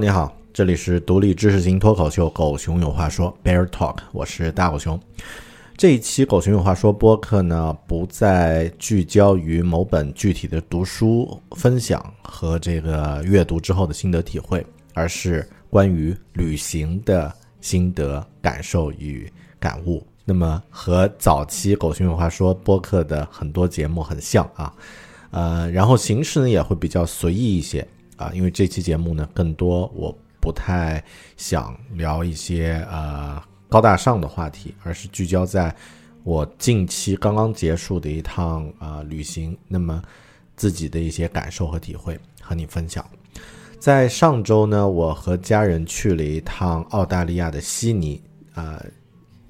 你好，这里是独立知识型脱口秀《狗熊有话说》Bear Talk，我是大狗熊。这一期《狗熊有话说》播客呢，不再聚焦于某本具体的读书分享和这个阅读之后的心得体会，而是关于旅行的心得感受与感悟。那么和早期《狗熊有话说》播客的很多节目很像啊，呃，然后形式呢也会比较随意一些啊，因为这期节目呢更多我不太想聊一些呃高大上的话题，而是聚焦在我近期刚刚结束的一趟啊、旅行，那么自己的一些感受和体会和你分享。在上周呢，我和家人去了一趟澳大利亚的悉尼，啊、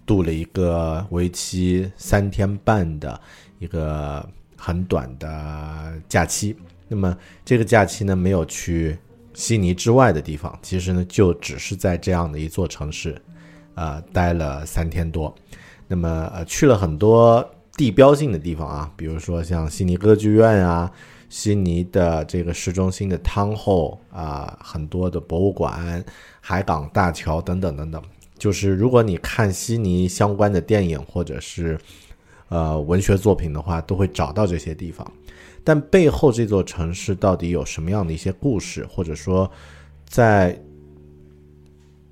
度了一个为期三天半的一个很短的假期。那么这个假期呢，没有去悉尼之外的地方，其实呢，就只是在这样的一座城市，呃，待了三天多。那么呃，去了很多地标性的地方啊，比如说像悉尼歌剧院啊，悉尼的这个市中心的汤后啊，很多的博物馆、海港大桥等等等等。就是如果你看悉尼相关的电影或者是呃文学作品的话，都会找到这些地方。但背后这座城市到底有什么样的一些故事，或者说在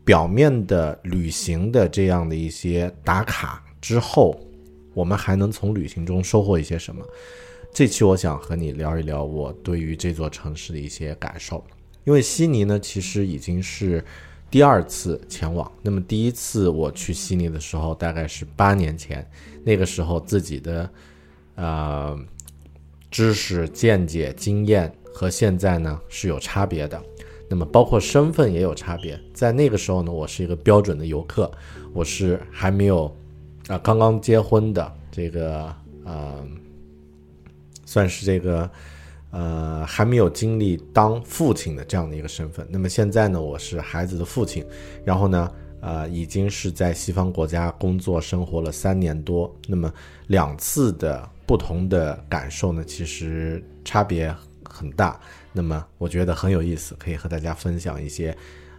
表面的旅行的这样的一些打卡之后，我们还能从旅行中收获一些什么？这期我想和你聊一聊我对于这座城市的一些感受。因为悉尼呢，其实已经是第二次前往。那么第一次我去悉尼的时候，大概是八年前，那个时候自己的呃知识、见解、经验和现在呢是有差别的。那么包括身份也有差别。在那个时候呢，我是一个标准的游客，我是还没有啊、刚刚结婚的这个呃，算是这个呃还没有经历当父亲的这样的一个身份。那么现在呢，我是孩子的父亲，然后呢，呃，已经是在西方国家工作生活了三年多。那么两次的不同的感受呢，其实差别很大。那么我觉得很有意思，可以和大家分享一些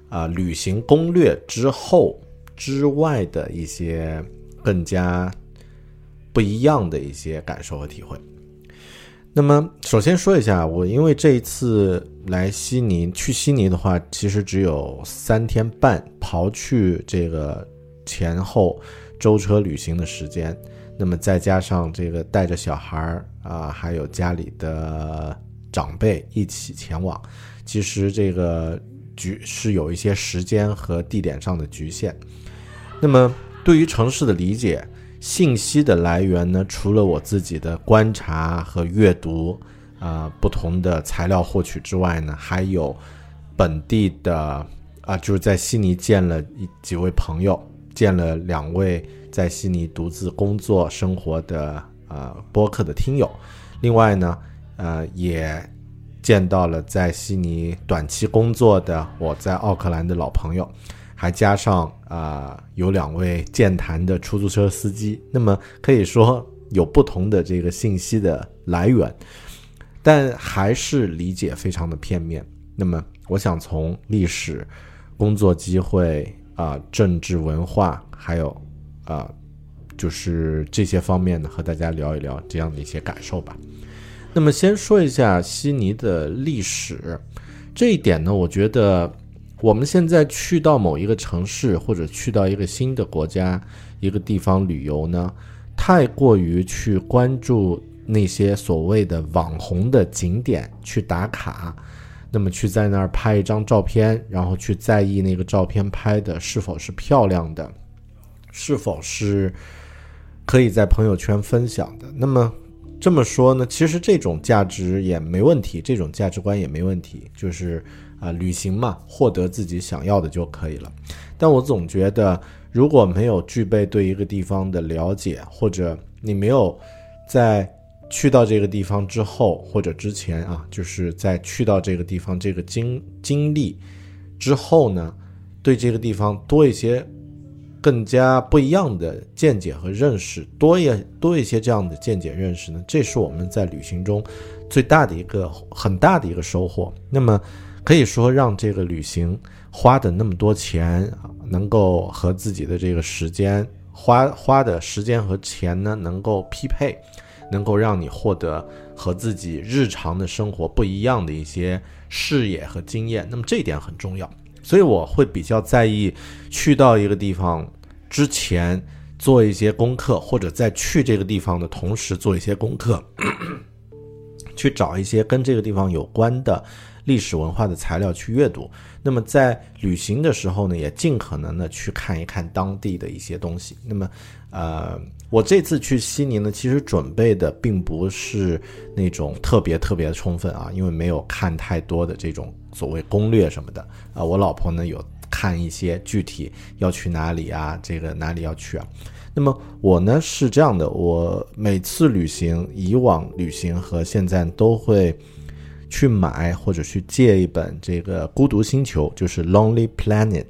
啊、旅行攻略之后之外的一些更加不一样的一些感受和体会。那么，首先说一下，我因为这一次来悉尼，去悉尼的话，其实只有三天半，刨去这个前后舟车旅行的时间，那么再加上这个带着小孩儿啊、还有家里的长辈一起前往，其实这个局是有一些时间和地点上的局限。那么，对于城市的理解，信息的来源呢，除了我自己的观察和阅读，啊、不同的材料获取之外呢，还有本地的啊、就是在悉尼见了一几位朋友，见了两位在悉尼独自工作生活的呃播客的听友，另外呢，呃，也见到了在悉尼短期工作的我在奥克兰的老朋友，还加上啊、有两位健谈的出租车司机，那么可以说有不同的这个信息的来源。但还是理解非常的片面。那么，我想从历史、工作机会啊、政治文化，还有啊、就是这些方面呢，和大家聊一聊这样的一些感受吧。那么，先说一下悉尼的历史这一点呢，我觉得我们现在去到某一个城市，或者去到一个新的国家、一个地方旅游呢，太过于去关注那些所谓的网红的景点去打卡，那么去在那儿拍一张照片，然后去在意那个照片拍的是否是漂亮的，是否是可以在朋友圈分享的。那么这么说呢，其实这种价值也没问题，这种价值观也没问题，就是啊、旅行嘛，获得自己想要的就可以了。但我总觉得，如果没有具备对一个地方的了解，或者你没有在去到这个地方之后或者之前啊，就是在去到这个地方这个经经历之后呢，对这个地方多一些更加不一样的见解和认识，多一多一些这样的见解认识呢，这是我们在旅行中最大的一个很大的一个收获。那么可以说，让这个旅行花的那么多钱，能够和自己的这个时间花花的时间和钱呢，能够匹配，能够让你获得和自己日常的生活不一样的一些视野和经验。那么这一点很重要，所以我会比较在意去到一个地方之前做一些功课，或者在去这个地方的同时做一些功课，去找一些跟这个地方有关的历史文化的材料去阅读。那么在旅行的时候呢，也尽可能的去看一看当地的一些东西。那么，呃，我这次去悉尼呢，其实准备的并不是那种特别特别充分啊，因为没有看太多的这种所谓攻略什么的啊。我老婆呢有看一些具体要去哪里啊，这个哪里要去啊。那么我呢是这样的，我每次旅行，以往旅行和现在都会去买或者去借一本这个《孤独星球》，就是《Lonely Planet》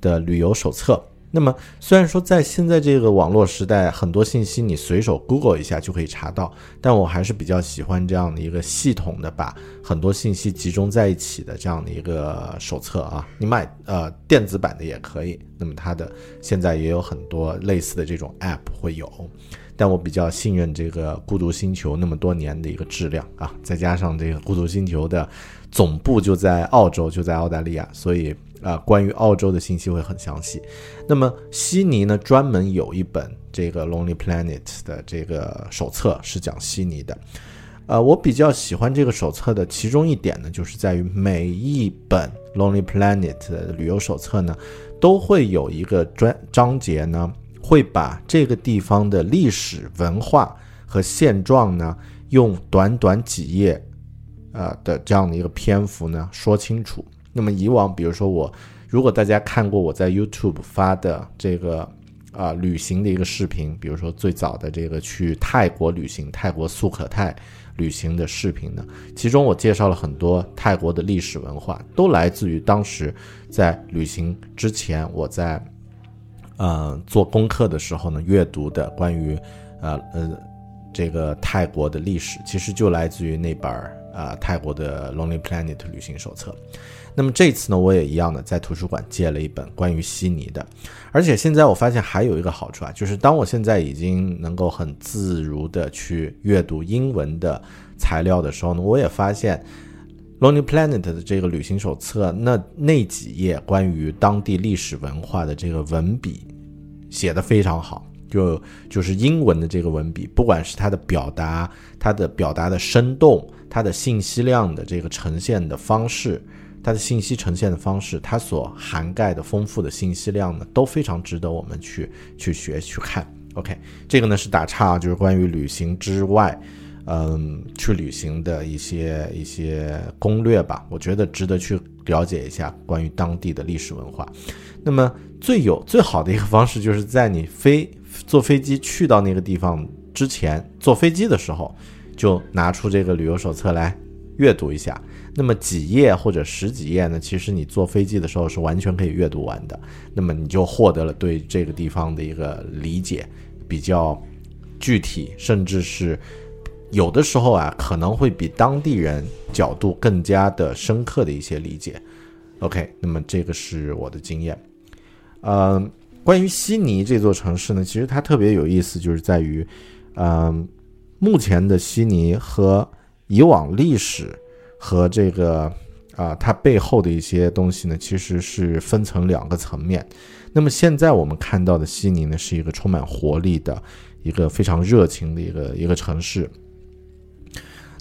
的旅游手册。那么虽然说在现在这个网络时代，很多信息你随手 Google 一下就可以查到，但我还是比较喜欢这样的一个系统的，把很多信息集中在一起的这样的一个手册啊。你买呃电子版的也可以，那么它的现在也有很多类似的这种 App 会有。但我比较信任这个《孤独星球》那么多年的一个质量啊，再加上这个《孤独星球》的总部就在澳洲，就在澳大利亚，所以啊、关于澳洲的信息会很详细。那么悉尼呢，专门有一本这个《Lonely Planet》的这个手册是讲悉尼的。呃，我比较喜欢这个手册的其中一点呢，就是在于每一本《Lonely Planet》的旅游手册呢，都会有一个专章节呢，会把这个地方的历史文化和现状呢，用短短几页，呃的这样的一个篇幅呢说清楚。那么以往，比如说我，如果大家看过我在 YouTube 发的这个啊、旅行的一个视频，比如说最早的这个去泰国旅行，泰国素可泰旅行的视频呢，其中我介绍了很多泰国的历史文化，都来自于当时在旅行之前我在呃做功课的时候呢阅读的关于呃呃这个泰国的历史，其实就来自于那本儿啊、泰国的 Lonely Planet 旅行手册。那么这次呢，我也一样的在图书馆借了一本关于悉尼的，而且现在我发现还有一个好处啊，就是当我现在已经能够很自如的去阅读英文的材料的时候呢，我也发现 Lonely Planet 的这个旅行手册那那几页关于当地历史文化的这个文笔写得非常好。就就是英文的这个文笔，不管是它的表达，它的表达的生动，它的信息量的这个呈现的方式，它的信息呈现的方式，它所涵盖的丰富的信息量呢，都非常值得我们去去学去看。OK，这个呢是打岔，就是关于旅行之外，嗯，去旅行的一些一些攻略吧，我觉得值得去了解一下关于当地的历史文化。那么最有最好的一个方式，就是在你飞坐飞机去到那个地方之前，坐飞机的时候就拿出这个旅游手册来阅读一下。那么几页或者十几页呢？其实你坐飞机的时候是完全可以阅读完的。那么你就获得了对这个地方的一个理解，比较具体，甚至是有的时候啊，可能会比当地人角度更加的深刻的一些理解。OK，那么这个是我的经验。呃，关于悉尼这座城市呢，其实它特别有意思，就是在于，嗯、目前的悉尼和以往历史和这个啊、它背后的一些东西呢，其实是分成两个层面。那么现在我们看到的悉尼呢，是一个充满活力的、一个非常热情的一个一个城市。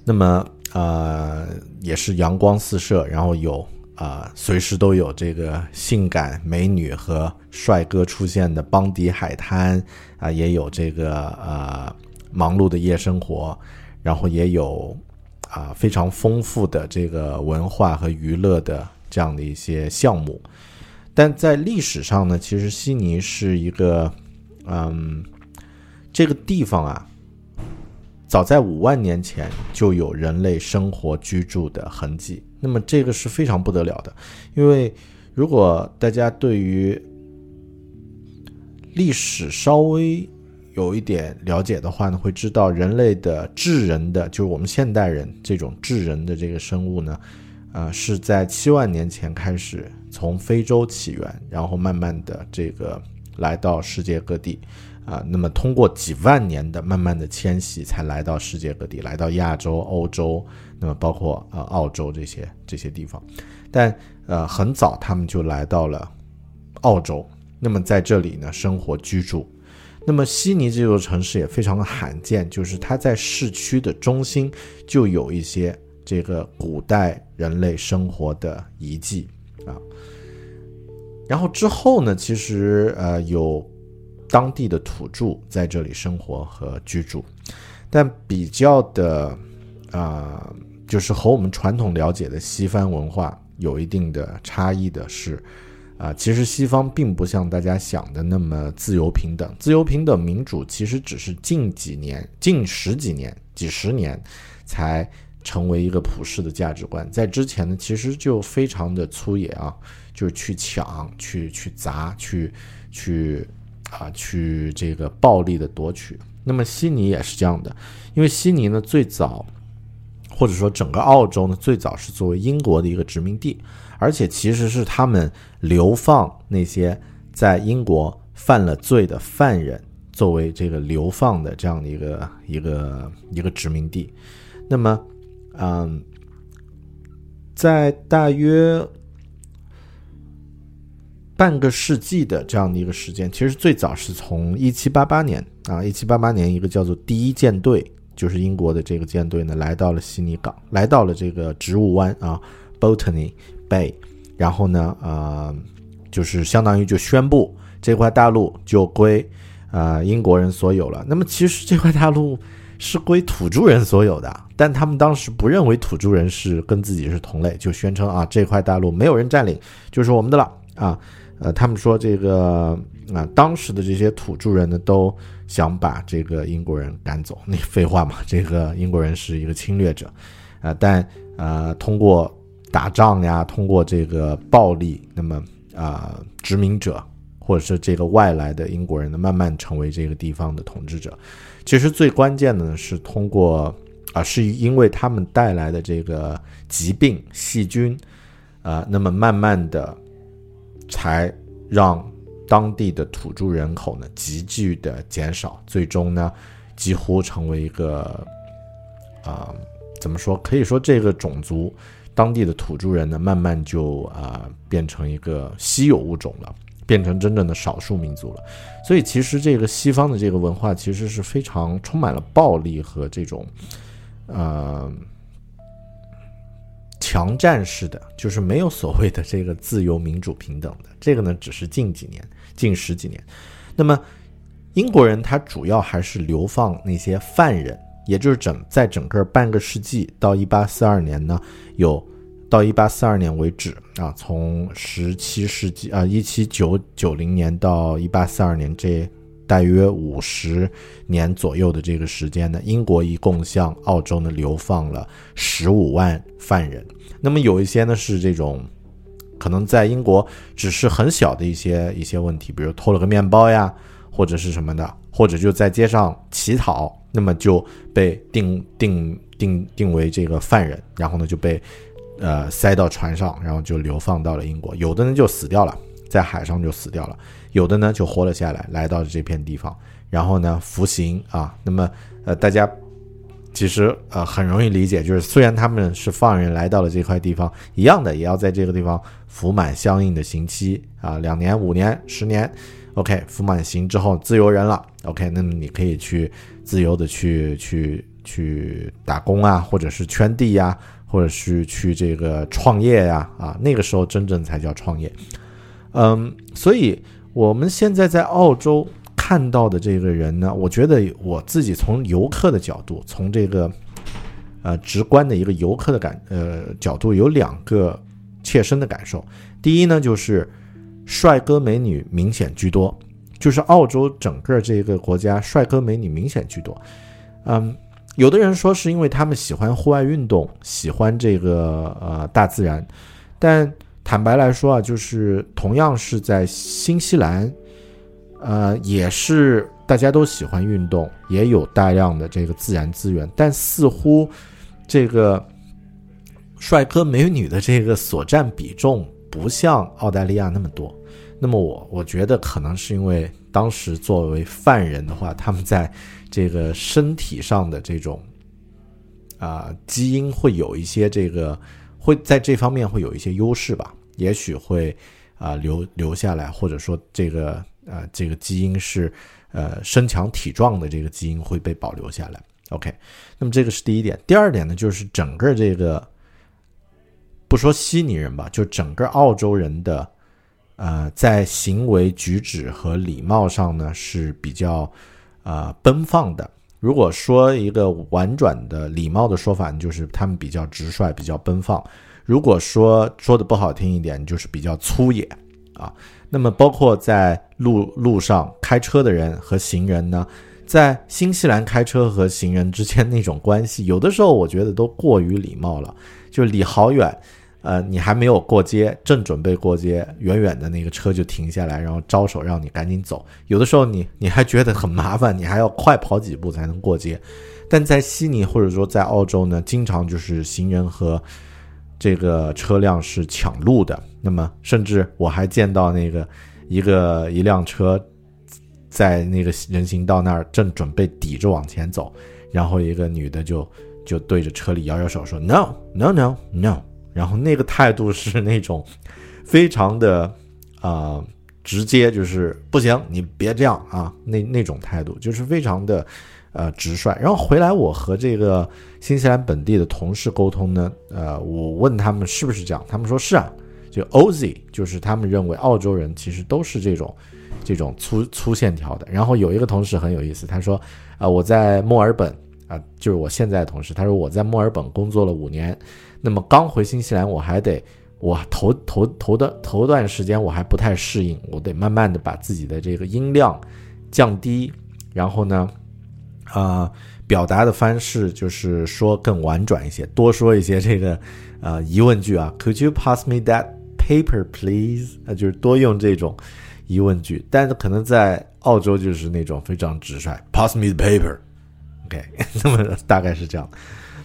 那么呃，也是阳光四射，然后有啊、随时都有这个性感美女和帅哥出现的邦迪海滩啊、也有这个呃忙碌的夜生活，然后也有啊、非常丰富的这个文化和娱乐的这样的一些项目。但在历史上呢，其实悉尼是一个，嗯，这个地方啊，早在五万年前就有人类生活居住的痕迹。那么这个是非常不得了的，因为如果大家对于历史稍微有一点了解的话呢，会知道人类的智人的，就是我们现代人这种智人的这个生物呢，呃，是在七万年前开始从非洲起源，然后慢慢的这个来到世界各地，啊、那么通过几万年的慢慢的迁徙，才来到世界各地，来到亚洲、欧洲，那么包括呃澳洲这些这些地方，但呃很早他们就来到了澳洲，那么在这里呢生活居住。那么悉尼这座城市也非常的罕见，就是它在市区的中心就有一些这个古代人类生活的遗迹啊。然后之后呢，其实呃有当地的土著在这里生活和居住，但比较的啊、就是和我们传统了解的西方文化有一定的差异的是。啊，其实西方并不像大家想的那么自由平等，自由平等民主其实只是近几年、近十几年、几十年才成为一个普世的价值观。在之前呢，其实就非常的粗野啊，就是去抢、去去砸、去去啊去这个暴力的夺取。那么悉尼也是这样的，因为悉尼呢最早，或者说整个澳洲呢最早是作为英国的一个殖民地。而且其实是他们流放那些在英国犯了罪的犯人，作为这个流放的这样的一个一个一个殖民地。那么，嗯，在大约半个世纪的这样的一个时间，其实最早是从一七八八年啊，一七八八年一个叫做第一舰队，就是英国的这个舰队呢，来到了悉尼港，来到了这个植物湾啊，Botany。Bay，然后呢，呃，就是相当于就宣布这块大陆就归呃英国人所有了。那么其实这块大陆是归土著人所有的，但他们当时不认为土著人是跟自己是同类，就宣称啊这块大陆没有人占领，就是我们的了啊。呃，他们说这个啊，当时的这些土著人呢，都想把这个英国人赶走。那废话嘛，这个英国人是一个侵略者，啊，但呃通过。打仗呀，通过这个暴力，那么啊、殖民者或者是这个外来的英国人呢，慢慢成为这个地方的统治者。其实最关键的呢是通过啊、是因为他们带来的这个疾病、细菌啊、那么慢慢的才让当地的土著人口呢急剧的减少，最终呢几乎成为一个啊、怎么说？可以说这个种族。当地的土著人呢，慢慢就啊、变成一个稀有物种了，变成真正的少数民族了。所以其实这个西方的这个文化其实是非常充满了暴力和这种呃强占式的，就是没有所谓的这个自由、民主、平等的。这个呢，只是近几年、近十几年。那么英国人他主要还是流放那些犯人。也就是整在整个半个世纪到一八四二年呢，有到一八四二年为止啊，从十七世纪啊一七九九零年到一八四二年这大约五十年左右的这个时间呢，英国一共向澳洲呢流放了十五万犯人。那么有一些呢是这种可能在英国只是很小的一些一些问题，比如偷了个面包呀，或者是什么的，或者就在街上乞讨。那么就被定定定定为这个犯人，然后呢就被呃塞到船上，然后就流放到了英国。有的人就死掉了，在海上就死掉了；有的呢就活了下来，来到了这片地方，然后呢服刑啊。那么呃大家。其实呃很容易理解，就是虽然他们是放人来到了这块地方，一样的也要在这个地方服满相应的刑期啊，两年、五年、十年，OK，服满刑之后自由人了，OK，那么你可以去自由的去去去打工啊，或者是圈地呀，或者是去这个创业呀，啊，那个时候真正才叫创业。嗯，所以我们现在在澳洲。看到的这个人呢，我觉得我自己从游客的角度，从这个呃直观的一个游客的感呃角度，有两个切身的感受。第一呢，就是帅哥美女明显居多，就是澳洲整个这个国家帅哥美女明显居多。嗯，有的人说是因为他们喜欢户外运动，喜欢这个呃大自然，但坦白来说啊，就是同样是在新西兰。呃，也是大家都喜欢运动，也有大量的这个自然资源，但似乎这个帅哥美女的这个所占比重不像澳大利亚那么多。那么我我觉得可能是因为当时作为犯人的话，他们在这个身体上的这种啊基因会有一些这个会在这方面会有一些优势吧，也许会啊留留下来，或者说这个。呃，这个基因是，呃，身强体壮的这个基因会被保留下来。OK，那么这个是第一点。第二点呢，就是整个这个，不说悉尼人吧，就整个澳洲人的，呃，在行为举止和礼貌上呢是比较，呃，奔放的。如果说一个婉转的礼貌的说法，就是他们比较直率，比较奔放。如果说说的不好听一点，就是比较粗野啊。那么，包括在路路上开车的人和行人呢，在新西兰开车和行人之间那种关系，有的时候我觉得都过于礼貌了，就离好远，呃，你还没有过街，正准备过街，远远的那个车就停下来，然后招手让你赶紧走。有的时候你你还觉得很麻烦，你还要快跑几步才能过街。但在悉尼或者说在澳洲呢，经常就是行人和这个车辆是抢路的。那么，甚至我还见到那个一个一辆车，在那个人行道那儿正准备抵着往前走，然后一个女的就就对着车里摇摇手说 “no no no no”，然后那个态度是那种非常的啊直接，就是不行，你别这样啊，那那种态度就是非常的呃直率。然后回来，我和这个新西兰本地的同事沟通呢，呃，我问他们是不是这样，他们说是啊。就 Oz，就是他们认为澳洲人其实都是这种，这种粗粗线条的。然后有一个同事很有意思，他说：“啊，我在墨尔本啊，就是我现在的同事，他说我在墨尔本工作了五年，那么刚回新西兰，我还得我头头头的头段时间我还不太适应，我得慢慢的把自己的这个音量降低，然后呢，啊，表达的方式就是说更婉转一些，多说一些这个 呃疑问句啊，Could you pass me that？” Paper, please 啊，就是多用这种疑问句，但是可能在澳洲就是那种非常直率，Pass me the paper，OK，那么大概是这样，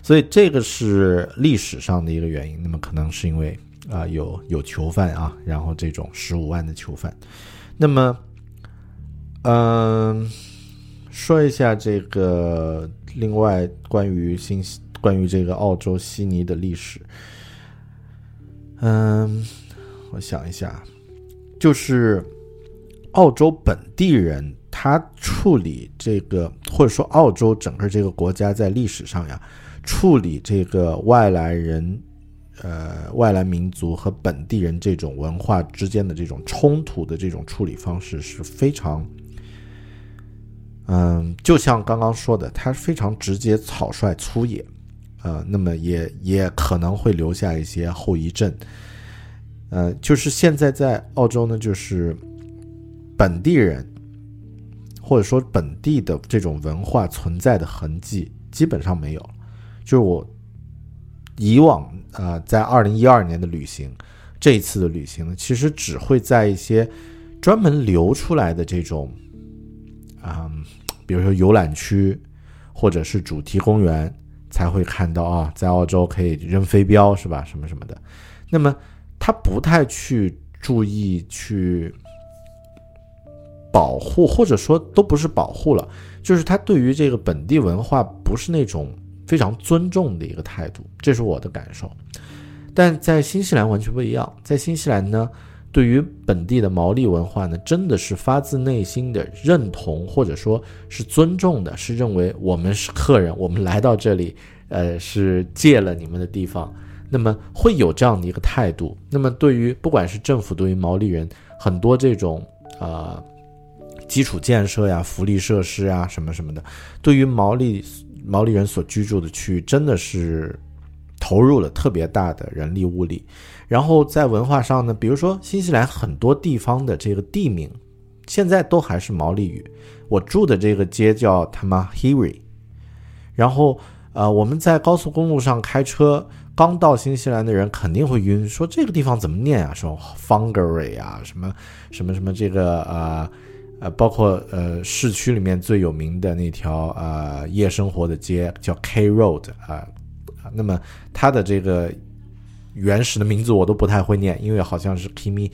所以这个是历史上的一个原因。那么可能是因为啊有有囚犯啊，然后这种十五万的囚犯。那么，嗯，说一下这个另外关于新关于这个澳洲悉尼的历史，嗯。我想一下，就是澳洲本地人他处理这个，或者说澳洲整个这个国家在历史上呀，处理这个外来人，呃，外来民族和本地人这种文化之间的这种冲突的这种处理方式是非常，嗯，就像刚刚说的，他非常直接、草率、粗野，呃，那么也也可能会留下一些后遗症。呃，就是现在在澳洲呢，就是本地人或者说本地的这种文化存在的痕迹基本上没有。就是我以往啊，在二零一二年的旅行，这一次的旅行呢，其实只会在一些专门留出来的这种啊，比如说游览区或者是主题公园才会看到啊，在澳洲可以扔飞镖是吧？什么什么的。那么他不太去注意去保护，或者说都不是保护了，就是他对于这个本地文化不是那种非常尊重的一个态度，这是我的感受。但在新西兰完全不一样，在新西兰呢，对于本地的毛利文化呢，真的是发自内心的认同，或者说是尊重的，是认为我们是客人，我们来到这里，呃，是借了你们的地方。那么会有这样的一个态度。那么对于不管是政府对于毛利人很多这种呃基础建设呀、福利设施啊什么什么的，对于毛利毛利人所居住的区域，真的是投入了特别大的人力物力。然后在文化上呢，比如说新西兰很多地方的这个地名，现在都还是毛利语。我住的这个街叫 Tamahiri，然后呃我们在高速公路上开车。刚到新西兰的人肯定会晕，说这个地方怎么念啊？说 Fungery 啊，什么什么什么这个呃呃，包括呃市区里面最有名的那条呃夜生活的街叫 K Road 啊，那么它的这个原始的名字我都不太会念，因为好像是 Kimi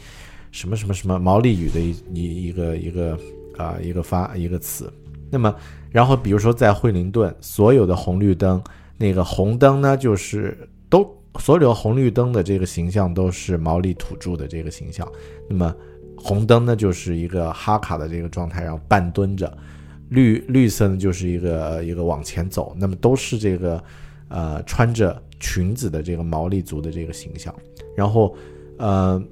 什么什么什么毛利语的一一一个一个啊一个发一个词。那么然后比如说在惠灵顿，所有的红绿灯，那个红灯呢就是。都所有红绿灯的这个形象都是毛利土著的这个形象，那么红灯呢就是一个哈卡的这个状态，然后半蹲着，绿绿色呢就是一个一个往前走，那么都是这个呃穿着裙子的这个毛利族的这个形象，然后呃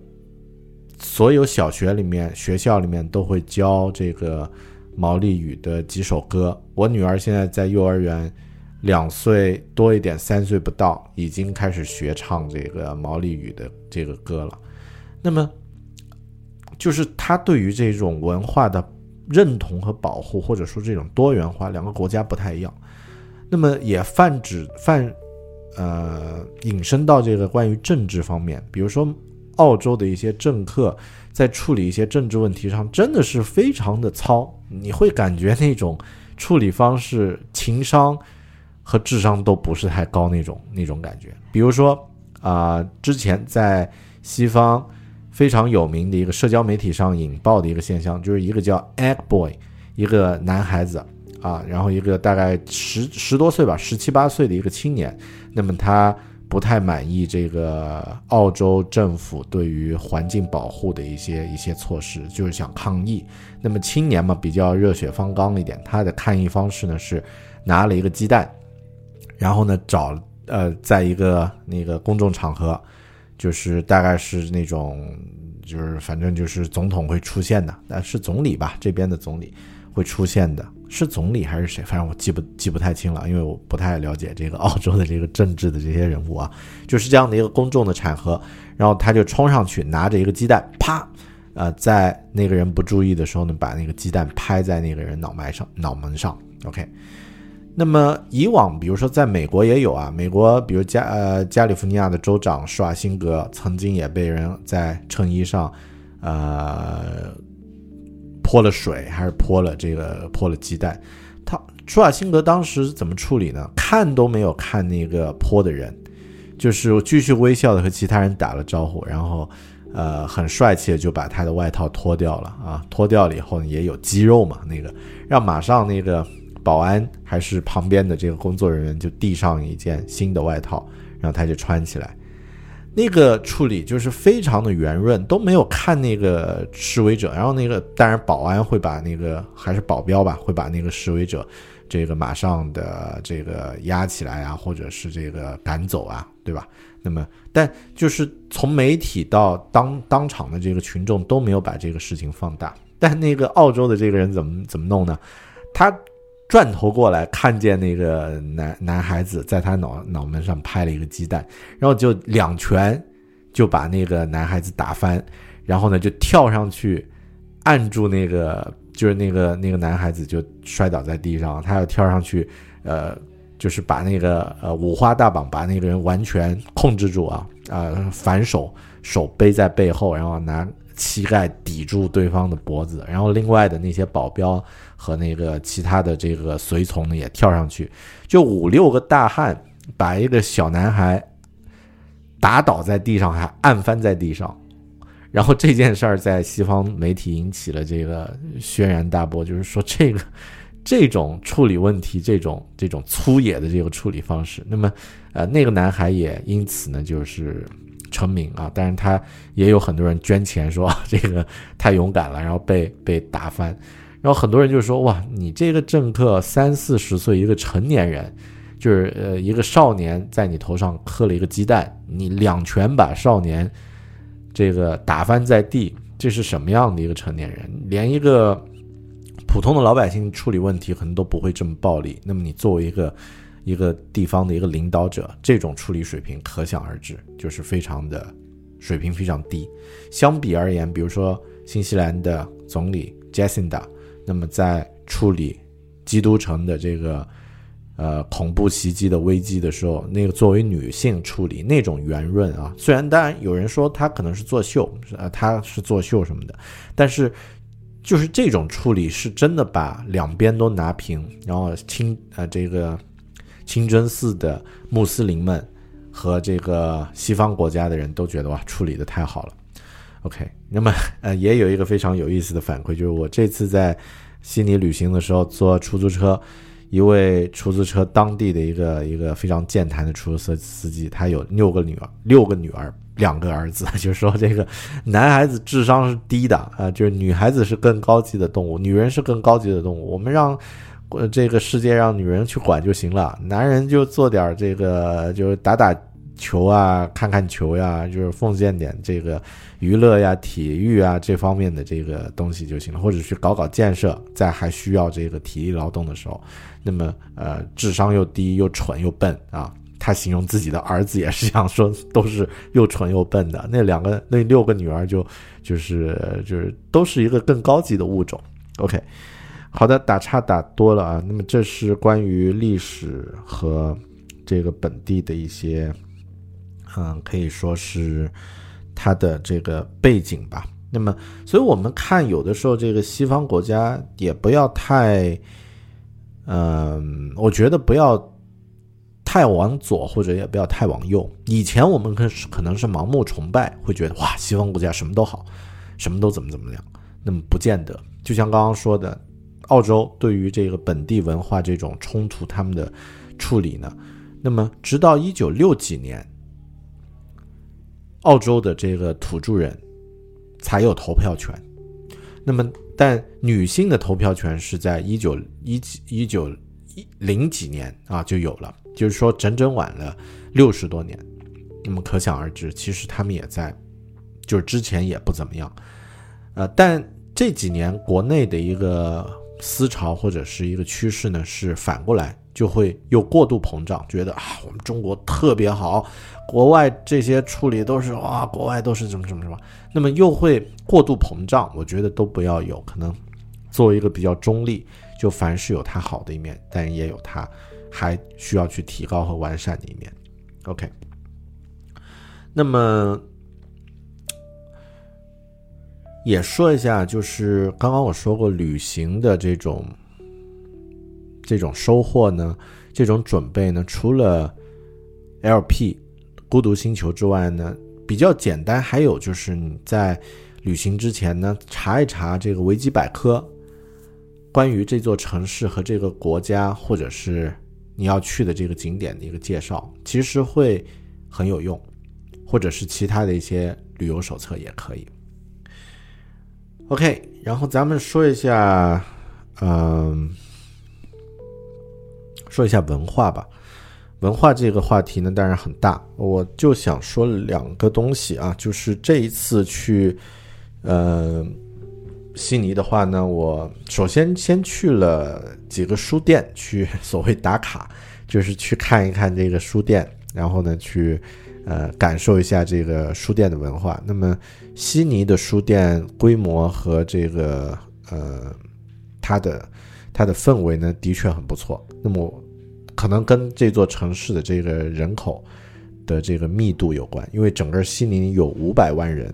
所有小学里面学校里面都会教这个毛利语的几首歌，我女儿现在在幼儿园。两岁多一点，三岁不到，已经开始学唱这个毛利语的这个歌了。那么，就是他对于这种文化的认同和保护，或者说这种多元化，两个国家不太一样。那么也泛指泛，呃，引申到这个关于政治方面，比如说澳洲的一些政客在处理一些政治问题上，真的是非常的糙，你会感觉那种处理方式情商。和智商都不是太高那种那种感觉，比如说啊，之前在西方非常有名的一个社交媒体上引爆的一个现象，就是一个叫 Egg Boy，一个男孩子啊，然后一个大概十十多岁吧，十七八岁的一个青年，那么他不太满意这个澳洲政府对于环境保护的一些一些措施，就是想抗议。那么青年嘛，比较热血方刚一点，他的抗议方式呢是拿了一个鸡蛋。然后呢，找呃，在一个那个公众场合，就是大概是那种，就是反正就是总统会出现的，呃，是总理吧，这边的总理会出现的，是总理还是谁？反正我记不记不太清了，因为我不太了解这个 澳洲的这个政治的这些人物啊。就是这样的一个公众的场合，然后他就冲上去拿着一个鸡蛋，啪，呃，在那个人不注意的时候呢，把那个鸡蛋拍在那个人脑门上，脑门上，OK。那么以往，比如说在美国也有啊，美国比如加呃加利福尼亚的州长施瓦辛格曾经也被人在衬衣上，呃泼了水，还是泼了这个泼了鸡蛋。他舒瓦辛格当时怎么处理呢？看都没有看那个泼的人，就是继续微笑的和其他人打了招呼，然后呃很帅气的就把他的外套脱掉了啊，脱掉了以后呢也有肌肉嘛，那个让马上那个。保安还是旁边的这个工作人员就递上一件新的外套，然后他就穿起来。那个处理就是非常的圆润，都没有看那个示威者。然后那个当然保安会把那个还是保镖吧，会把那个示威者这个马上的这个压起来啊，或者是这个赶走啊，对吧？那么但就是从媒体到当当场的这个群众都没有把这个事情放大。但那个澳洲的这个人怎么怎么弄呢？他。转头过来，看见那个男男孩子在他脑脑门上拍了一个鸡蛋，然后就两拳就把那个男孩子打翻，然后呢就跳上去按住那个，就是那个那个男孩子就摔倒在地上，他要跳上去，呃，就是把那个呃五花大绑把那个人完全控制住啊啊，反手手背在背后，然后拿。膝盖抵住对方的脖子，然后另外的那些保镖和那个其他的这个随从呢也跳上去，就五六个大汉把一个小男孩打倒在地上，还按翻在地上。然后这件事儿在西方媒体引起了这个轩然大波，就是说这个这种处理问题，这种这种粗野的这个处理方式，那么呃那个男孩也因此呢就是成名啊，但是他也有很多人捐钱说这个太勇敢了，然后被被打翻，然后很多人就说哇，你这个政客三四十岁一个成年人，就是呃一个少年在你头上磕了一个鸡蛋，你两拳把少年。这个打翻在地，这是什么样的一个成年人？连一个普通的老百姓处理问题可能都不会这么暴力。那么你作为一个一个地方的一个领导者，这种处理水平可想而知，就是非常的水平非常低。相比而言，比如说新西兰的总理 Jacinda，那么在处理基督城的这个。呃，恐怖袭击的危机的时候，那个作为女性处理那种圆润啊，虽然当然有人说她可能是作秀，呃，她是作秀什么的，但是就是这种处理是真的把两边都拿平，然后清呃这个清真寺的穆斯林们和这个西方国家的人都觉得哇，处理的太好了。OK，那么 呃也有一个非常有意思的反馈，就是我这次在悉尼旅行的时候坐出租车。一位出租车当地的一个一个非常健谈的出租车司机，他有六个女儿，六个女儿，两个儿子，就是说这个男孩子智商是低的啊，就是女孩子是更高级的动物，女人是更高级的动物。我们让呃这个世界让女人去管就行了，男人就做点这个，就是打打球啊，看看球呀，就是奉献点这个娱乐呀、体育啊这方面的这个东西就行了，或者去搞搞建设，在还需要这个体力劳动的时候。那么，呃，智商又低又蠢又笨啊！他形容自己的儿子也是这样说，都是又蠢又笨的。那两个那六个女儿就就是就是都是一个更高级的物种。OK，好的，打岔打多了啊。那么这是关于历史和这个本地的一些，嗯，可以说是它的这个背景吧。那么，所以我们看有的时候这个西方国家也不要太。嗯，我觉得不要太往左，或者也不要太往右。以前我们可可能是盲目崇拜，会觉得哇，西方国家什么都好，什么都怎么怎么样。那么不见得。就像刚刚说的，澳洲对于这个本地文化这种冲突，他们的处理呢，那么直到一九六几年，澳洲的这个土著人才有投票权。那么。但女性的投票权是在一九一几一九一零几年啊就有了，就是说整整晚了六十多年。那么可想而知，其实他们也在，就是之前也不怎么样。呃，但这几年国内的一个思潮或者是一个趋势呢，是反过来就会又过度膨胀，觉得啊我们中国特别好，国外这些处理都是哇，国外都是什么什么什么。那么又会过度膨胀，我觉得都不要有。可能作为一个比较中立，就凡是有它好的一面，但也有它还需要去提高和完善的一面。OK，那么也说一下，就是刚刚我说过旅行的这种这种收获呢，这种准备呢，除了 LP 孤独星球之外呢。比较简单，还有就是你在旅行之前呢，查一查这个维基百科，关于这座城市和这个国家，或者是你要去的这个景点的一个介绍，其实会很有用，或者是其他的一些旅游手册也可以。OK，然后咱们说一下，嗯，说一下文化吧。文化这个话题呢，当然很大，我就想说两个东西啊，就是这一次去，呃，悉尼的话呢，我首先先去了几个书店，去 所谓打卡，就是去看一看这个书店，然后呢，去呃感受一下这个书店的文化。那么悉尼的书店规模和这个呃它的它的氛围呢，的确很不错。那么。可能跟这座城市的这个人口的这个密度有关，因为整个悉尼有五百万人，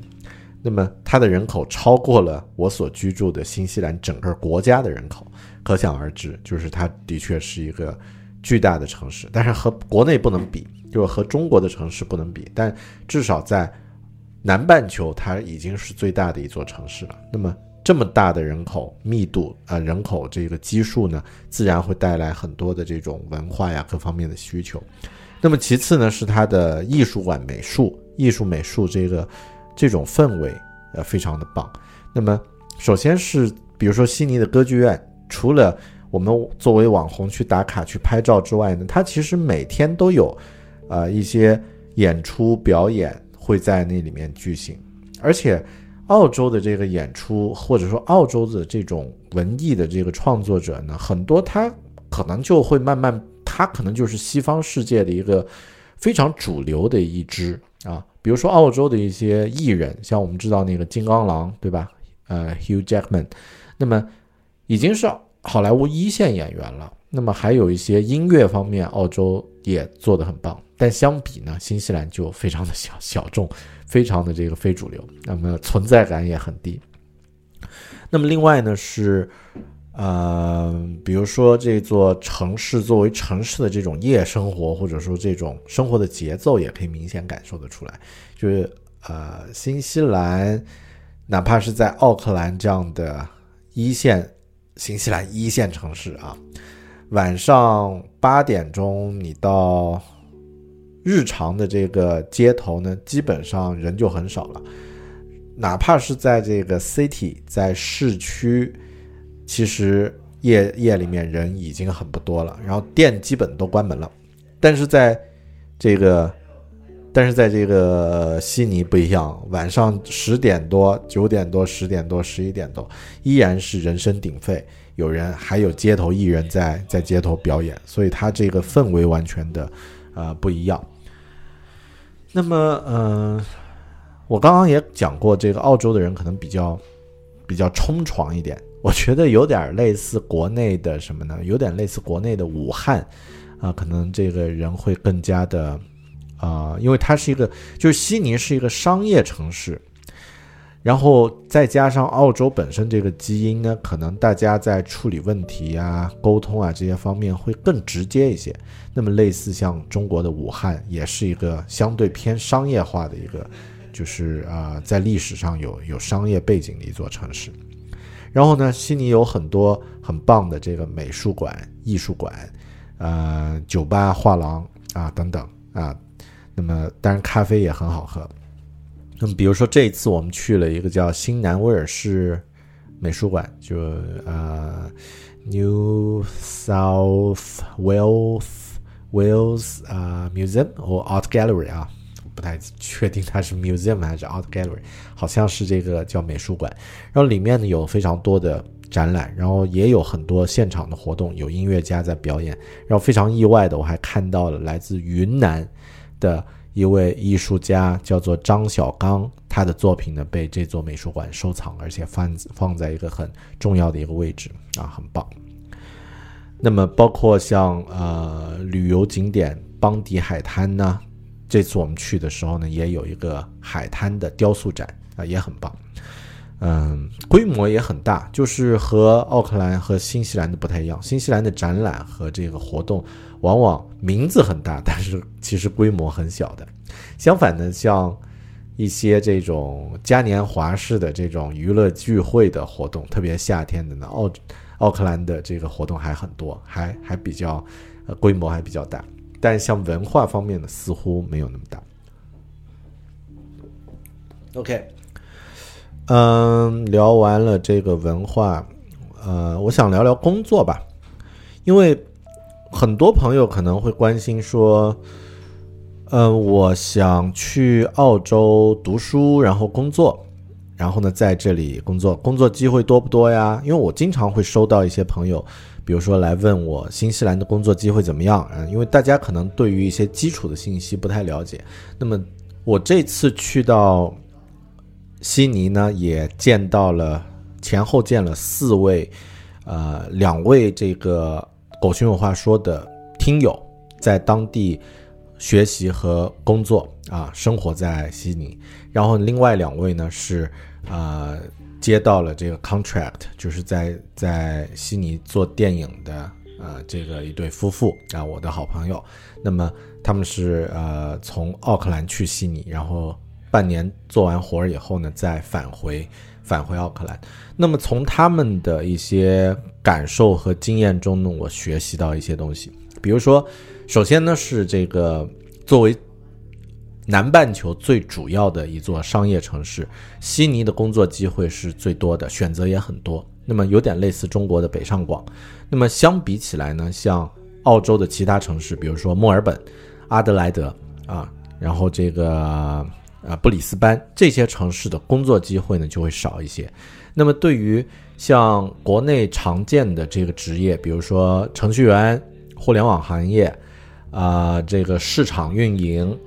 那么它的人口超过了我所居住的新西兰整个国家的人口，可想而知，就是它的确是一个巨大的城市，但是和国内不能比，就是和中国的城市不能比，但至少在南半球，它已经是最大的一座城市了。那么这么大的人口密度啊、人口这个基数呢，自然会带来很多的这种文化呀各方面的需求。那么其次呢，是它的艺术馆、美术、艺术美术这个这种氛围，呃，非常的棒。那么首先是比如说悉尼的歌剧院，除了我们作为网红去打卡去拍照之外呢，它其实每天都有，呃，一些演出表演会在那里面举行，而且澳洲的这个演出或者说澳洲的这种文艺的这个创作者呢，很多他可能就会慢慢，他可能就是西方世界的一个非常主流的一支啊，比如说澳洲的一些艺人，像我们知道那个金刚狼，对吧？呃，Hugh Jackman，那么已经是好莱坞一线演员了。那么还有一些音乐方面，澳洲也做得很棒，但相比呢，新西兰就非常的小小众，非常的这个非主流，那么存在感也很低。那么另外呢是，呃，比如说这座城市作为城市的这种夜生活，或者说这种生活的节奏，也可以明显感受得出来。就是呃，新西兰，哪怕是在奥克兰这样的一线，新西兰一线城市啊。晚上八点钟，你到日常的这个街头呢，基本上人就很少了。哪怕是在这个 city，在市区，其实夜夜里面人已经很不多了，然后店基本都关门了。但是在这个，但是在这个悉尼不一样，晚上十点多、九点多、十点多、十一点多，依然是人声鼎沸。有人还有街头艺人在在街头表演，所以它这个氛围完全的，呃不一样。那么，嗯、我刚刚也讲过，这个澳洲的人可能比较比较冲床一点，我觉得有点类似国内的什么呢？有点类似国内的武汉啊、可能这个人会更加的啊、因为它是一个，就是悉尼是一个商业城市。然后再加上澳洲本身这个基因呢，可能大家在处理问题啊、沟通啊这些方面会更直接一些。那么类似像中国的武汉，也是一个相对偏商业化的一个，就是啊、在历史上有有商业背景的一座城市。然后呢，悉尼有很多很棒的这个美术馆、艺术馆，呃，酒吧、画廊啊等等啊。那么当然咖啡也很好喝。那么，比如说这一次我们去了一个叫新南威尔士美术馆，就呃 New South Wales Wales 啊、Museum 或 Art Gallery 啊，不太确定它是 Museum 还是 Art Gallery，好像是这个叫美术馆。然后里面呢有非常多的展览，然后也有很多现场的活动，有音乐家在表演。然后非常意外的，我还看到了来自云南的。一位艺术家叫做张小刚，他的作品呢被这座美术馆收藏，而且放放在一个很重要的一个位置啊，很棒。那么包括像呃旅游景点邦迪海滩呢，这次我们去的时候呢，也有一个海滩的雕塑展啊，也很棒。嗯，规模也很大，就是和奥克兰和新西兰的不太一样。新西兰的展览和这个活动往往名字很大，但是其实规模很小的。相反呢，像一些这种嘉年华式的这种娱乐聚会的活动，特别夏天的呢，奥奥克兰的这个活动还很多，还还比较呃规模还比较大。但像文化方面的似乎没有那么大。OK。嗯，聊完了这个文化，呃，我想聊聊工作吧，因为很多朋友可能会关心说，呃，我想去澳洲读书，然后工作，然后呢，在这里工作，工作机会多不多呀？因为我经常会收到一些朋友，比如说来问我新西兰的工作机会怎么样，嗯，因为大家可能对于一些基础的信息不太了解，那么我这次去到。悉尼呢，也见到了前后见了四位，呃，两位这个狗熊有话说的听友，在当地学习和工作啊，生活在悉尼。然后另外两位呢是啊、接到了这个 contract，就是在在悉尼做电影的呃这个一对夫妇啊，我的好朋友。那么他们是呃从奥克兰去悉尼，然后半年做完活儿以后呢，再返回返回奥克兰。那么从他们的一些感受和经验中呢，我学习到一些东西，比如说，首先呢是这个作为南半球最主要的一座商业城市，悉尼的工作机会是最多的，选择也很多。那么有点类似中国的北上广。那么相比起来呢，像澳洲的其他城市，比如说墨尔本、阿德莱德啊，然后这个啊布里斯班这些城市的工作机会呢就会少一些。那么对于像国内常见的这个职业，比如说程序员、互联网行业啊、这个市场运营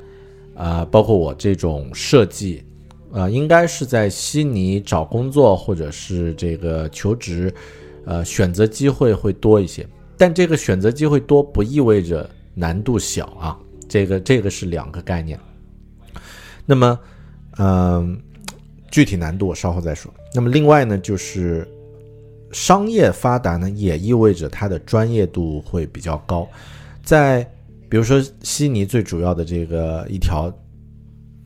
啊、包括我这种设计。呃，应该是在悉尼找工作或者是这个求职，呃，选择机会会多一些。但这个选择机会多不意味着难度小啊，这个这个是两个概念。那么，嗯、具体难度我稍后再说。那么另外呢，就是商业发达呢，也意味着它的专业度会比较高。在比如说悉尼最主要的这个一条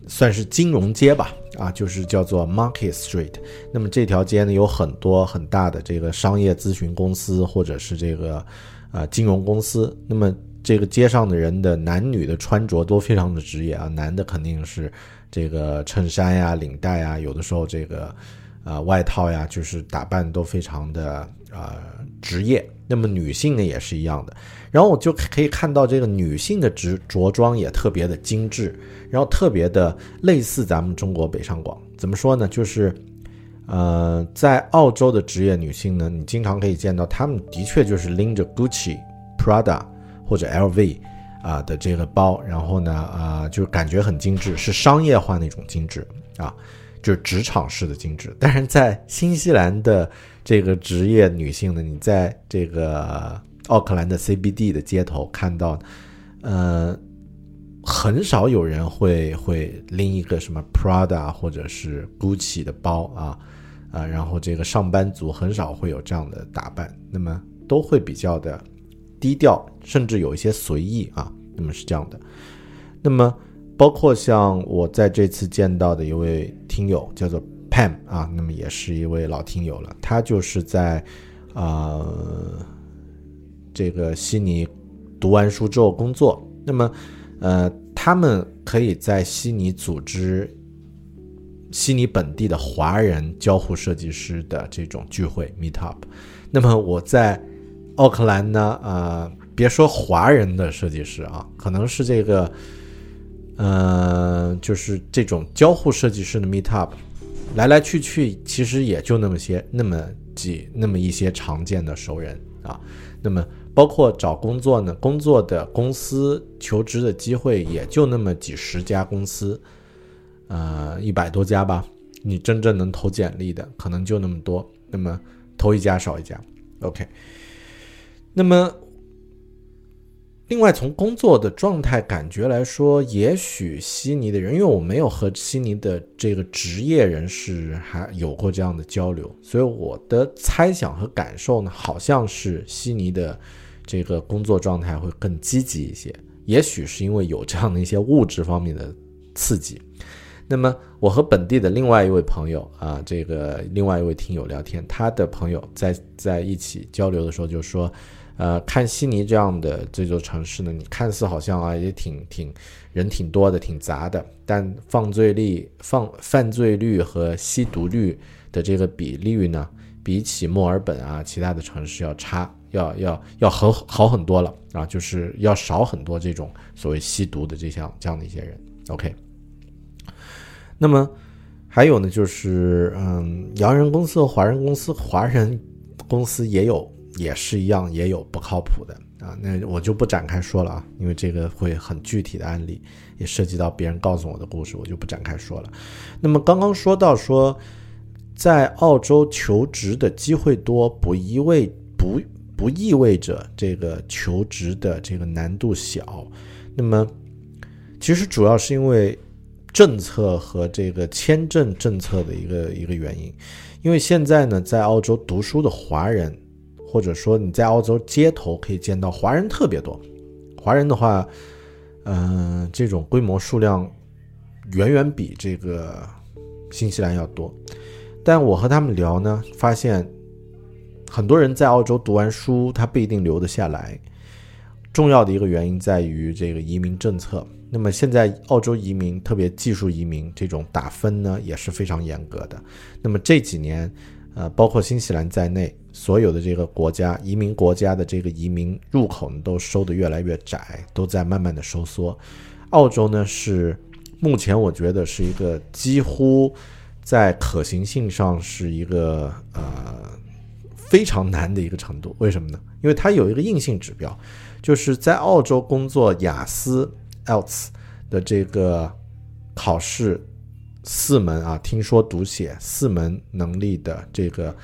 算是金融街吧，啊，就是叫做 Market Street。那么这条街呢，有很多很大的这个商业咨询公司，或者是这个呃金融公司。那么这个街上的人的男女的穿着都非常的职业啊，男的肯定是这个衬衫呀、领带呀，有的时候这个呃外套呀，就是打扮都非常的呃职业。那么女性呢也是一样的，然后我就可以看到这个女性的着着装也特别的精致，然后特别的类似咱们中国北上广。怎么说呢？就是，呃，在澳洲的职业女性呢，你经常可以见到，她们的确就是拎着 Gucci、Prada 或者 LV 啊、的这个包，然后呢，啊、就感觉很精致，是商业化那种精致啊，就是职场式的精致。但是在新西兰的这个职业女性呢，你在这个奥克兰的 CBD 的街头看到，呃，很少有人会会拎一个什么 Prada 或者是 Gucci 的包啊啊，然后这个上班族很少会有这样的打扮，那么都会比较的低调，甚至有一些随意啊，那么是这样的。那么包括像我在这次见到的一位听友叫做 Pam 啊，那么也是一位老听友了，他就是在啊、呃这个悉尼读完书之后工作，那么呃，他们可以在悉尼组织悉尼本地的华人交互设计师的这种聚会 meet up。那么我在奥克兰呢，呃，别说华人的设计师啊，可能是这个，呃，就是这种交互设计师的 meet up，来来去去其实也就那么些，那么几那么一些常见的熟人啊。那么包括找工作呢，工作的公司求职的机会也就那么几十家公司，呃，一百多家吧。你真正能投简历的可能就那么多，那么投一家少一家。OK，那么另外从工作的状态感觉来说，也许悉尼的人，因为我没有和悉尼的这个职业人士还有过这样的交流，所以我的猜想和感受呢，好像是悉尼的这个工作状态会更积极一些。也许是因为有这样的一些物质方面的刺激。那么我和本地的另外一位朋友啊，这个另外一位听友聊天，他的朋友在在一起交流的时候就说，呃，看悉尼这样的这座城市呢，你看似好像啊也挺挺人挺多的，挺杂的，但犯罪率犯犯罪率和吸毒率的这个比率呢，比起墨尔本啊其他的城市要差，要要要很好很多了啊，就是要少很多这种所谓吸毒的这项这样的一些人。OK。那么还有呢，就是嗯，洋人公司和华人公司，华人公司也有，也是一样，也有不靠谱的啊。那我就不展开说了啊，因为这个会很具体的案例，也涉及到别人告诉我的故事，我就不展开说了。那么刚刚说到说，在澳洲求职的机会多，不意味不不意味着这个求职的这个难度小。那么其实主要是因为政策和这个签证政策的一个一个原因。因为现在呢，在澳洲读书的华人，或者说你在澳洲街头可以见到华人特别多。华人的话，嗯、这种规模数量远远比这个新西兰要多。但我和他们聊呢，发现很多人在澳洲读完书，他不一定留得下来。重要的一个原因在于这个移民政策。那么现在澳洲移民，特别技术移民这种打分呢也是非常严格的。那么这几年，呃，包括新西兰在内，所有的这个国家移民国家的这个移民入口呢都收得越来越窄，都在慢慢的收缩。澳洲呢是目前我觉得是一个几乎在可行性上是一个呃非常难的一个程度。为什么呢？因为它有一个硬性指标，就是在澳洲工作雅思 ELTS 的这个考试四门啊，听说读写四门能力的这个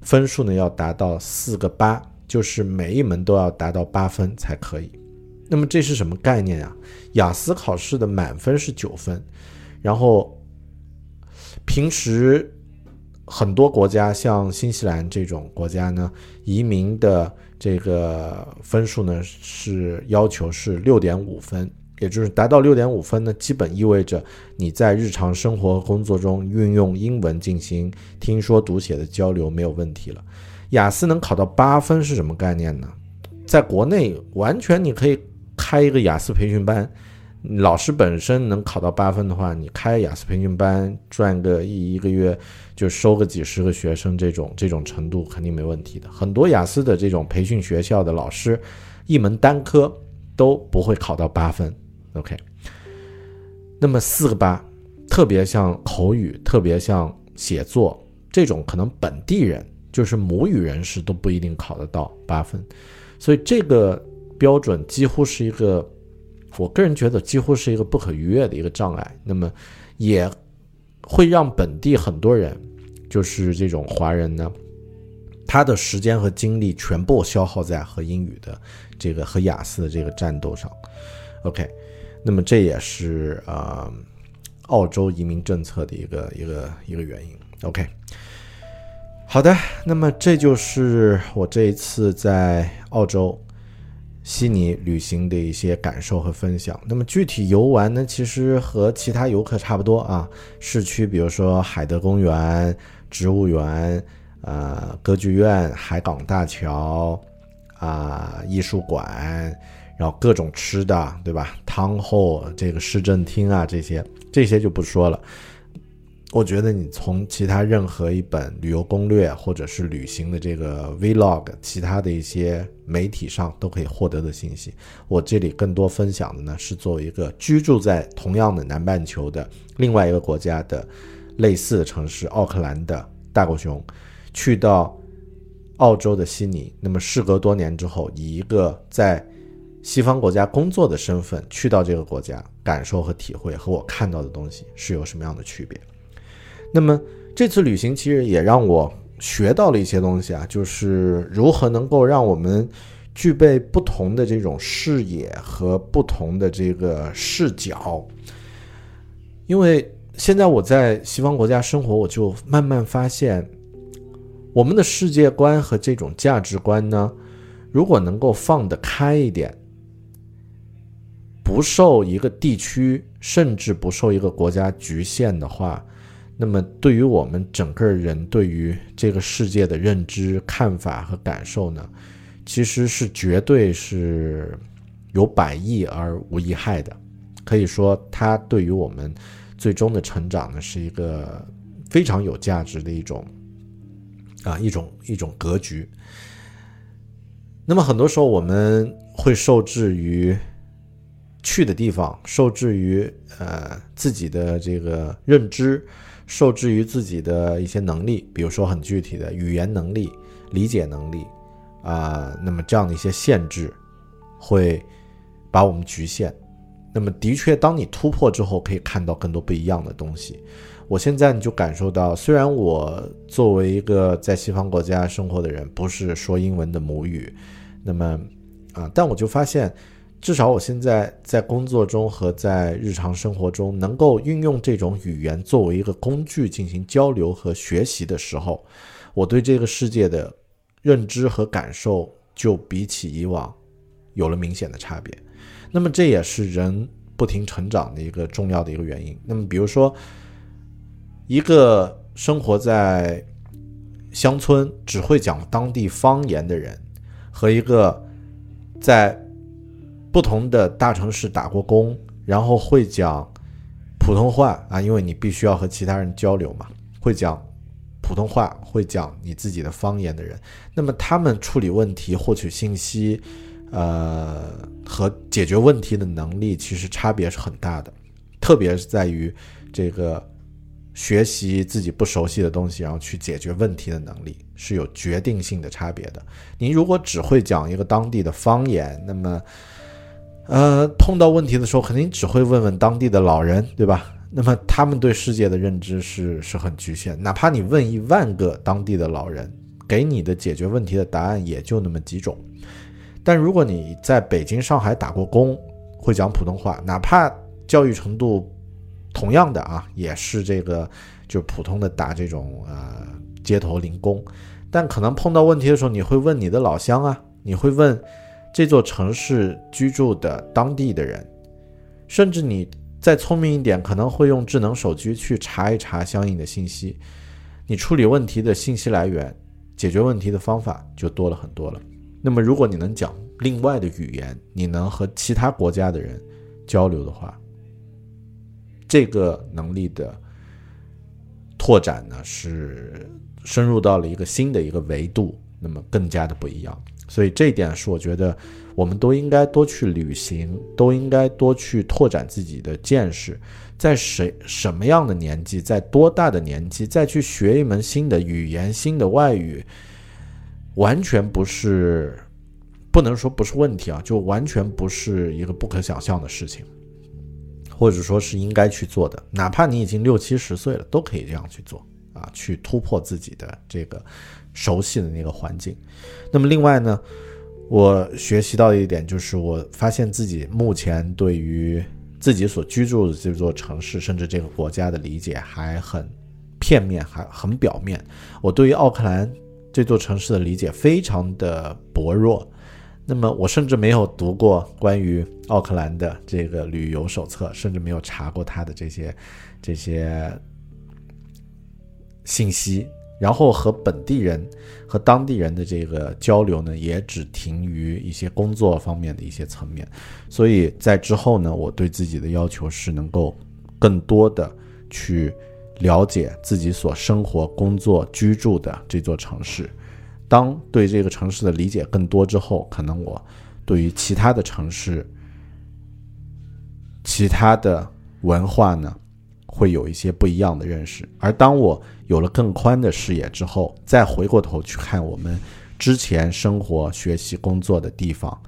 分数呢，要达到四个八，就是每一门都要达到八分才可以。那么这是什么概念啊？雅思考试的满分是九分，然后平时很多国家像新西兰这种国家呢，移民的这个分数呢是要求是六点五分，也就是达到六点五分呢，基本意味着你在日常生活和工作中运用英文进行听说读写的交流没有问题了。雅思能考到八分是什么概念呢？在国内完全你可以开一个雅思培训班，老师本身能考到八分的话，你开雅思培训班赚个一一个月就收个几十个学生，这种这种程度肯定没问题的。很多雅思的这种培训学校的老师，一门单科都不会考到八分。OK，那么四个八，特别像口语，特别像写作这种，可能本地人就是母语人士都不一定考得到八分，所以这个标准几乎是一个，我个人觉得几乎是一个不可逾越的一个障碍。那么也会让本地很多人，就是这种华人呢，他的时间和精力全部消耗在和英语的这个和雅思的这个战斗上。OK，那么这也是呃澳洲移民政策的一个一个一个原因。OK，好的，那么这就是我这一次在澳洲悉尼旅行的一些感受和分享。那么具体游玩呢，其实和其他游客差不多啊。市区比如说海德公园、植物园、呃歌剧院、海港大桥啊、艺术馆。然后各种吃的，对吧？汤后这个市政厅啊，这些这些就不说了。我觉得你从其他任何一本旅游攻略或者是旅行的这个 vlog，其他的一些媒体上都可以获得的信息。我这里更多分享的呢，是作为一个居住在同样的南半球的另外一个国家的类似的城市奥克兰的大狗熊，去到澳洲的悉尼，那么事隔多年之后，以一个在西方国家工作的身份去到这个国家，感受和体会和我看到的东西是有什么样的区别？那么这次旅行其实也让我学到了一些东西啊，就是如何能够让我们具备不同的这种视野和不同的这个视角。因为现在我在西方国家生活，我就慢慢发现，我们的世界观和这种价值观呢，如果能够放得开一点。不受一个地区，甚至不受一个国家局限的话，那么对于我们整个人对于这个世界的认知、看法和感受呢，其实是绝对是有百益而无一害的。可以说，它对于我们最终的成长呢，是一个非常有价值的一种啊一种一种格局。那么很多时候我们会受制于。去的地方受制于呃自己的这个认知，受制于自己的一些能力，比如说很具体的语言能力、理解能力啊，那么这样的一些限制会把我们局限。那么的确，当你突破之后，可以看到更多不一样的东西。我现在你就感受到，虽然我作为一个在西方国家生活的人，不是说英文的母语，那么啊，但我就发现。至少我现在在工作中和在日常生活中，能够运用这种语言作为一个工具进行交流和学习的时候，我对这个世界的认知和感受就比起以往有了明显的差别。那么这也是人不停成长的一个重要的一个原因。那么比如说，一个生活在乡村只会讲当地方言的人，和一个在不同的大城市打过工，然后会讲普通话啊，因为你必须要和其他人交流嘛，会讲普通话，会讲你自己的方言的人，那么他们处理问题、获取信息，呃，和解决问题的能力其实差别是很大的，特别是在于这个学习自己不熟悉的东西，然后去解决问题的能力是有决定性的差别的。你如果只会讲一个当地的方言，那么呃，碰到问题的时候，肯定只会问问当地的老人，对吧？那么他们对世界的认知是是很局限，哪怕你问一万个当地的老人，给你的解决问题的答案也就那么几种。但如果你在北京、上海打过工，会讲普通话，哪怕教育程度同样的啊，也是这个就普通的打这种呃街头零工，但可能碰到问题的时候，你会问你的老乡啊，你会问。这座城市居住的当地的人，甚至你再聪明一点，可能会用智能手机去查一查相应的信息。你处理问题的信息来源、解决问题的方法就多了很多了。那么，如果你能讲另外的语言，你能和其他国家的人交流的话，这个能力的拓展呢，是深入到了一个新的一个维度，那么更加的不一样。所以这一点是我觉得，我们都应该多去旅行，都应该多去拓展自己的见识。在谁什么样的年纪，在多大的年纪，再去学一门新的语言、新的外语，完全不是，不能说不是问题啊，就完全不是一个不可想象的事情，或者说是应该去做的。哪怕你已经六七十岁了，都可以这样去做啊，去突破自己的这个。熟悉的那个环境，那么另外呢，我学习到一点就是，我发现自己目前对于自己所居住的这座城市，甚至这个国家的理解还很片面，还很表面。我对于奥克兰这座城市的理解非常的薄弱。那么我甚至没有读过关于奥克兰的这个旅游手册，甚至没有查过它的这些这些信息。然后和本地人和当地人的这个交流呢，也只停于一些工作方面的一些层面。所以在之后呢，我对自己的要求是能够更多的去了解自己所生活、工作、居住的这座城市。当对这个城市的理解更多之后，可能我对于其他的城市、其他的文化呢，会有一些不一样的认识。而当我有了更宽的视野之后，再回过头去看我们之前生活、学习、工作的地方，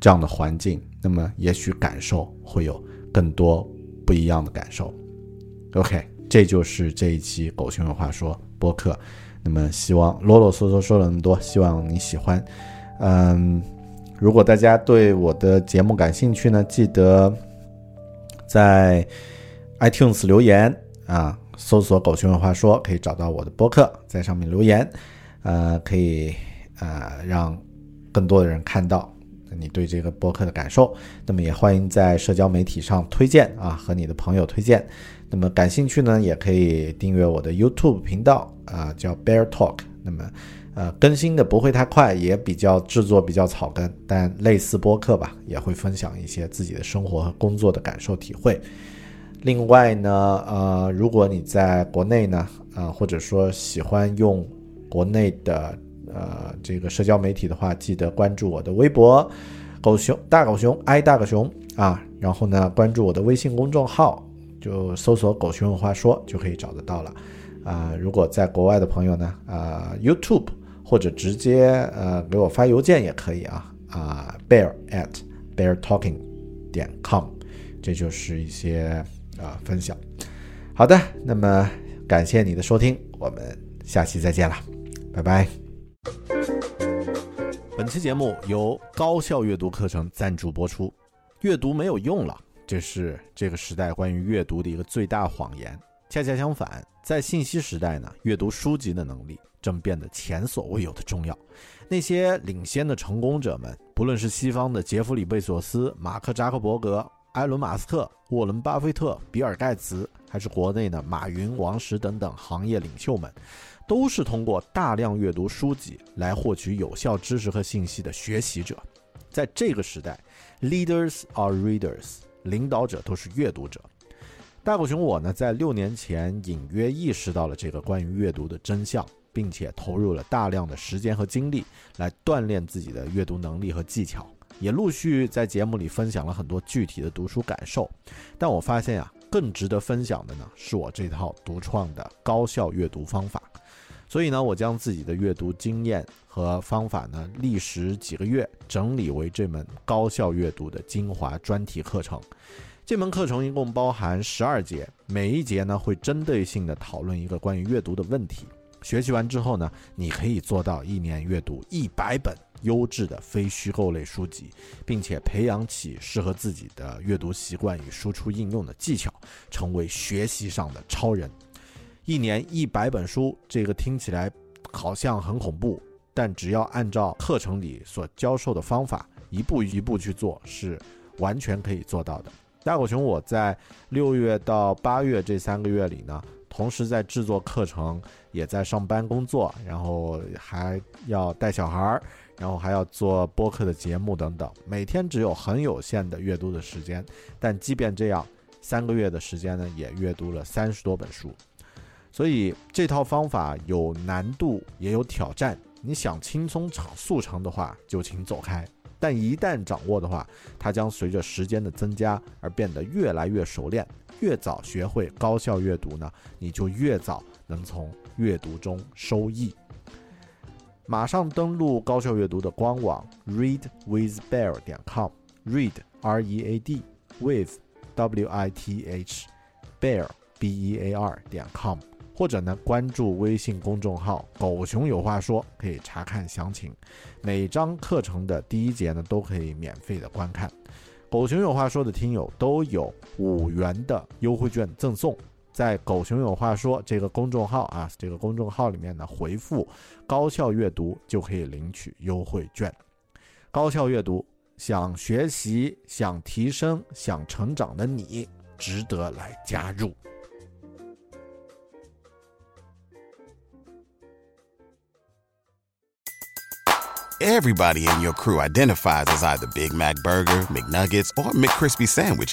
这样的环境，那么也许感受会有更多不一样的感受。OK，这就是这一期《狗熊有话说》播客。那么希望啰啰嗦嗦说了那么多，希望你喜欢。嗯，如果大家对我的节目感兴趣呢，记得在 iTunes 留言啊。搜索“狗熊有话说”，可以找到我的播客，在上面留言，呃，可以呃让更多的人看到你对这个播客的感受。那么也欢迎在社交媒体上推荐啊，和你的朋友推荐。那么感兴趣呢，也可以订阅我的 YouTube 频道啊，叫 Bear Talk。那么呃更新的不会太快，也比较制作比较草根，但类似播客吧，也会分享一些自己的生活和工作的感受体会。另外呢，呃，如果你在国内呢，啊，或者说喜欢用国内的呃这个社交媒体的话，记得关注我的微博“狗熊大狗熊爱大狗熊”啊，然后呢，关注我的微信公众号，就搜索“狗熊有话说”就可以找得到了。啊，如果在国外的朋友呢，啊，YouTube 或者直接呃给我发邮件也可以啊，啊，bear at bear talking 点 com，这就是一些。啊，分享，好的，那么感谢你的收听，我们下期再见了，拜拜。本期节目由高效阅读课程赞助播出。阅读没有用了，这是这个时代关于阅读的一个最大谎言。恰恰相反，在信息时代呢，阅读书籍的能力正变得前所未有的重要。那些领先的成功者们，不论是西方的杰弗里·贝索斯、马克·扎克伯格、埃伦·马斯克、沃伦·巴菲特、比尔·盖茨，还是国内的马云、王石等等行业领袖们。都是通过大量阅读书籍来获取有效知识和信息的学习者。在这个时代，leaders are readers，领导者都是阅读者。大狗熊我呢，在六年前隐约意识到了这个关于阅读的真相，并且投入了大量的时间和精力来锻炼自己的阅读能力和技巧，也陆续在节目里分享了很多具体的读书感受。但我发现啊，更值得分享的呢，是我这套独创的高效阅读方法。所以呢，我将自己的阅读经验和方法呢，历时几个月整理为这门高效阅读的精华专题课程。这门课程一共包含十二节，每一节呢会针对性的讨论一个关于阅读的问题。学习完之后呢，你可以做到一年阅读一百本优质的非虚构类书籍，并且培养起适合自己的阅读习惯与输出应用的技巧，成为学习上的超人。一年一百本书，这个听起来好像很恐怖，但只要按照课程里所教授的方法，一步一步去做，是完全可以做到的。大狗熊，我在六月到八月这三个月里呢，同时在制作课程，也在上班工作，然后还要带小孩儿，然后还要做播客的节目等等，每天只有很有限的阅读的时间，但即便这样，三个月的时间呢，也阅读了三十多本书。所以这套方法有难度，也有挑战。你想轻松成速成的话，就请走开；但一旦掌握的话，它将随着时间的增加而变得越来越熟练。越早学会高效阅读呢，你就越早能从阅读中收益。马上登录高效阅读的官网 readwithbear 点 com，read r e a d with w i t h bear b e a r 点 com。或者呢，关注微信公众号“狗熊有话说”，可以查看详情。每章课程的第一节呢，都可以免费的观看。狗熊有话说的听友都有五元的优惠券赠送，在“狗熊有话说”这个公众号啊，这个公众号里面呢，回复“高效阅读”就可以领取优惠券。高效阅读，想学习、想提升、想成长的你，值得来加入。Everybody in your crew identifies as either Big Mac Burger, McNuggets, or McCrispy Sandwich.